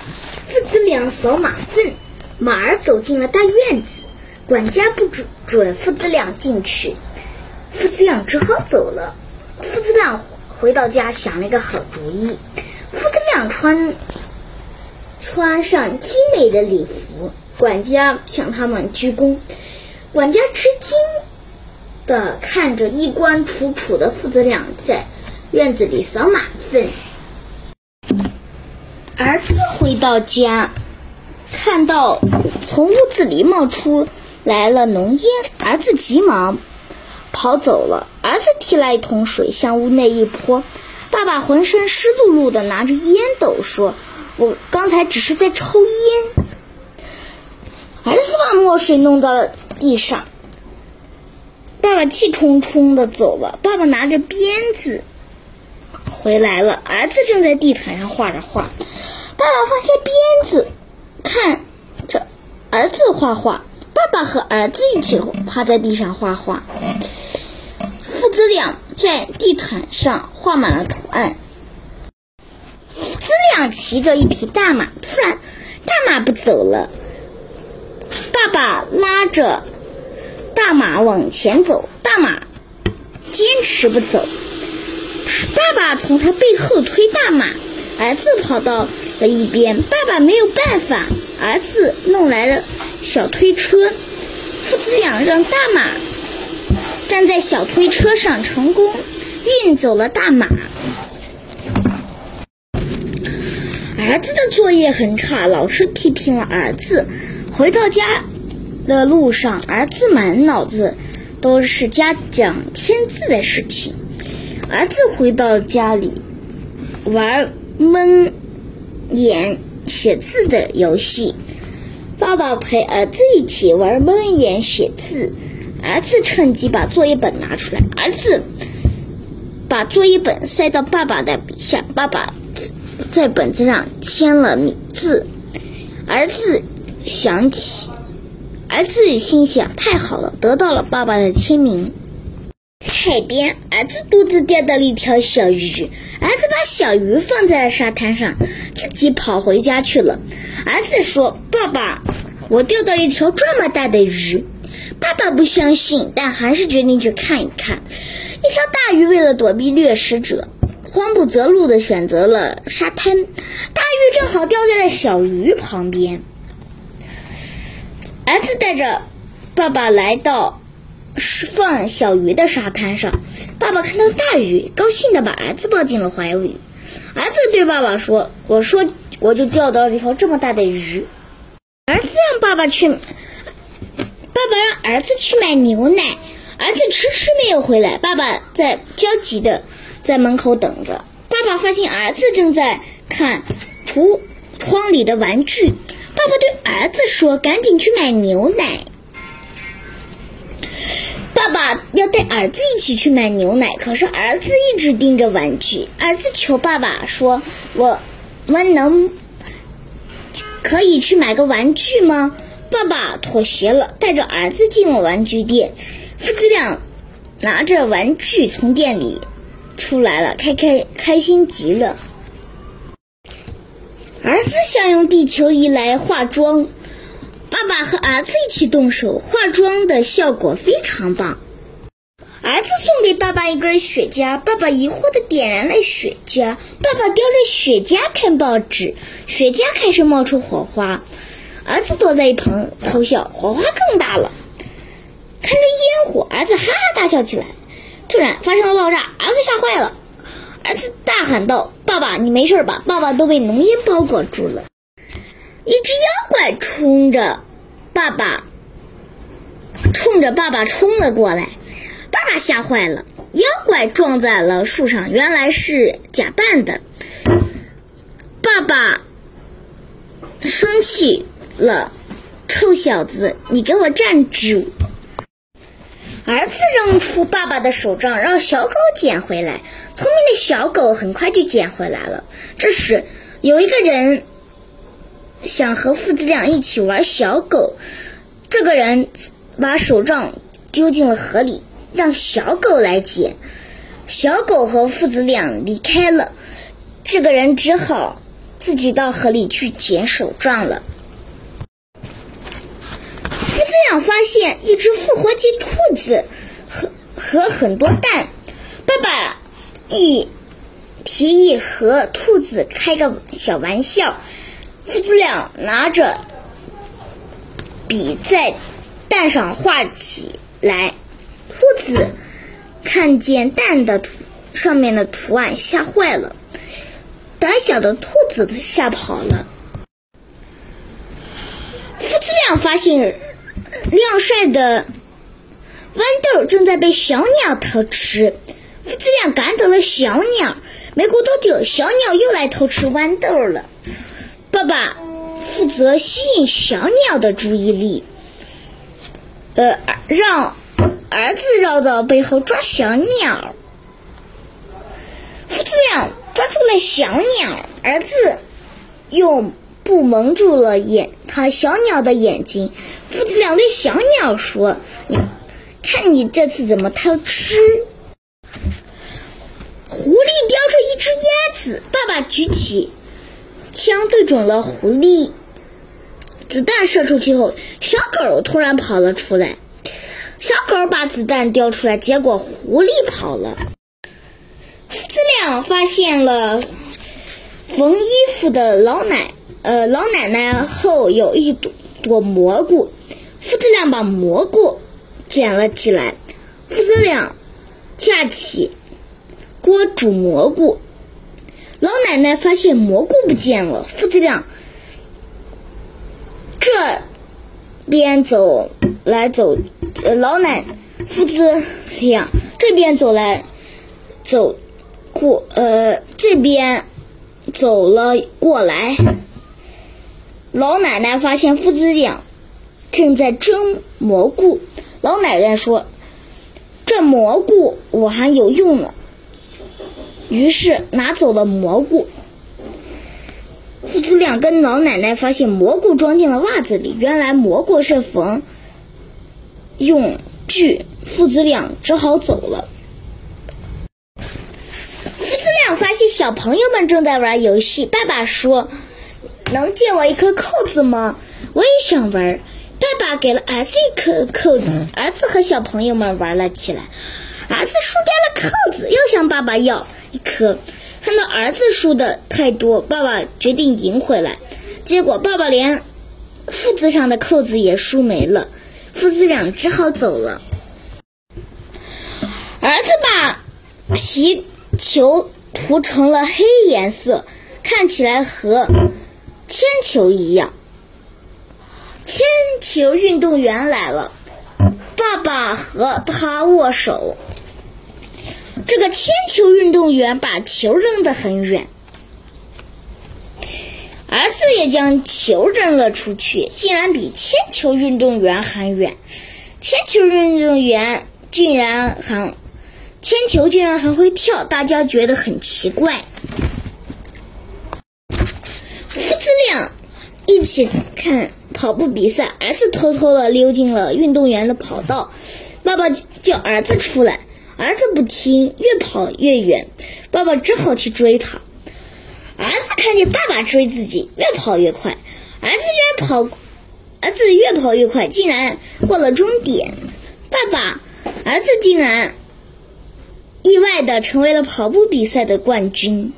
父子俩扫马粪，马儿走进了大院子，管家不准准父子俩进去，父子俩只好走了。父子俩回到家，想了一个好主意，父子俩穿穿上精美的礼服，管家向他们鞠躬。管家吃惊的看着衣冠楚楚的父子俩在院子里扫马粪。儿子回到家，看到从屋子里冒出来了浓烟，儿子急忙跑走了。儿子提来一桶水，向屋内一泼，爸爸浑身湿漉漉的，拿着烟斗说：“我刚才只是在抽烟。”儿子把墨水弄到了地上，爸爸气冲冲的走了。爸爸拿着鞭子回来了，儿子正在地毯上画着画。爸爸放下鞭子，看着儿子画画。爸爸和儿子一起趴在地上画画。父子俩在地毯上画满了图案。父子俩骑着一匹大马，突然大马不走了。爸爸拉着大马往前走，大马坚持不走。爸爸从他背后推大马，儿子跑到。的一边，爸爸没有办法，儿子弄来了小推车，父子俩让大马站在小推车上，成功运走了大马。儿子的作业很差，老师批评了儿子。回到家的路上，儿子满脑子都是家长签字的事情。儿子回到家里玩闷。眼写字的游戏，爸爸陪儿子一起玩蒙眼写字，儿子趁机把作业本拿出来，儿子把作业本塞到爸爸的笔下，爸爸在本子上签了名字，儿子想起，儿子心想太好了，得到了爸爸的签名。海边，儿子肚子钓到了一条小鱼，儿子把小鱼放在了沙滩上，自己跑回家去了。儿子说：“爸爸，我钓到了一条这么大的鱼。”爸爸不相信，但还是决定去看一看。一条大鱼为了躲避掠食者，慌不择路的选择了沙滩。大鱼正好掉在了小鱼旁边。儿子带着爸爸来到。放小鱼的沙滩上，爸爸看到大鱼，高兴的把儿子抱进了怀里。儿子对爸爸说：“我说我就钓到了一条这么大的鱼。”儿子让爸爸去，爸爸让儿子去买牛奶，儿子迟迟没有回来。爸爸在焦急的在门口等着。爸爸发现儿子正在看橱窗里的玩具，爸爸对儿子说：“赶紧去买牛奶。”要带儿子一起去买牛奶，可是儿子一直盯着玩具。儿子求爸爸说：“我们能可以去买个玩具吗？”爸爸妥协了，带着儿子进了玩具店。父子俩拿着玩具从店里出来了，开开开心极了。儿子想用地球仪来化妆。爸爸和儿子一起动手化妆的效果非常棒。儿子送给爸爸一根雪茄，爸爸疑惑的点燃了雪茄。爸爸叼着雪茄看报纸，雪茄开始冒出火花。儿子躲在一旁偷笑，火花更大了。看着烟火，儿子哈哈大笑起来。突然发生了爆炸，儿子吓坏了。儿子大喊道：“爸爸，你没事吧？”爸爸都被浓烟包裹住了。一只妖怪冲着爸爸，冲着爸爸冲了过来，爸吓坏了。妖怪撞在了树上，原来是假扮的。爸爸生气了，臭小子，你给我站住！儿子扔出爸爸的手杖，让小狗捡回来。聪明的小狗很快就捡回来了。这时，有一个人。想和父子俩一起玩小狗，这个人把手杖丢进了河里，让小狗来捡。小狗和父子俩离开了，这个人只好自己到河里去捡手杖了。父子俩发现一只复活节兔子和和很多蛋，爸爸一提议和兔子开个小玩笑，父子俩拿着笔在蛋上画起来。子看见蛋的图上面的图案，吓坏了，胆小的兔子吓跑了。父子俩发现晾晒的豌豆正在被小鸟偷吃，父子俩赶走了小鸟。没过多久，小鸟又来偷吃豌豆了。爸爸负责吸引小鸟的注意力，呃，让儿子绕到背后抓小鸟。父子俩抓住了小鸟，儿子用布蒙住了眼，他小鸟的眼睛。父子俩对小鸟说：“看，你这次怎么偷吃？”狐狸叼着一只鸭子，爸爸举起枪对准了狐狸，子弹射出去后，小狗突然跑了出来。小狗把子弹叼出来，结果狐狸跑了。父子俩发现了缝衣服的老奶呃老奶奶后有一朵朵蘑菇，父子俩把蘑菇捡了起来。父子俩架起。锅煮蘑菇，老奶奶发现蘑菇不见了，父子俩这边走来走，老奶父子俩这边走来走过，呃，这边走了过来。老奶奶发现父子俩正在蒸蘑菇，老奶奶说：“这蘑菇我还有用呢。”于是拿走了蘑菇。父子俩跟老奶奶发现蘑菇装进了袜子里，原来蘑菇是缝用具。父子俩只好走了。父子俩发现小朋友们正在玩游戏，爸爸说：“能借我一颗扣子吗？我也想玩。”爸爸给了儿子一颗扣子，儿子和小朋友们玩了起来。儿子输掉了扣子，又向爸爸要。一颗，看到儿子输的太多，爸爸决定赢回来。结果爸爸连裤子上的扣子也输没了，父子俩只好走了。儿子把皮球涂成了黑颜色，看起来和铅球一样。铅球运动员来了，爸爸和他握手。这个铅球运动员把球扔得很远，儿子也将球扔了出去，竟然比铅球运动员还远。铅球运动员竟然还，铅球竟然还会跳，大家觉得很奇怪。父子俩一起看跑步比赛，儿子偷偷的溜进了运动员的跑道，爸爸叫儿子出来。儿子不听，越跑越远，爸爸只好去追他。看见爸爸追自己，越跑越快。儿子居然跑，儿子越跑越快，竟然过了终点。爸爸，儿子竟然意外的成为了跑步比赛的冠军。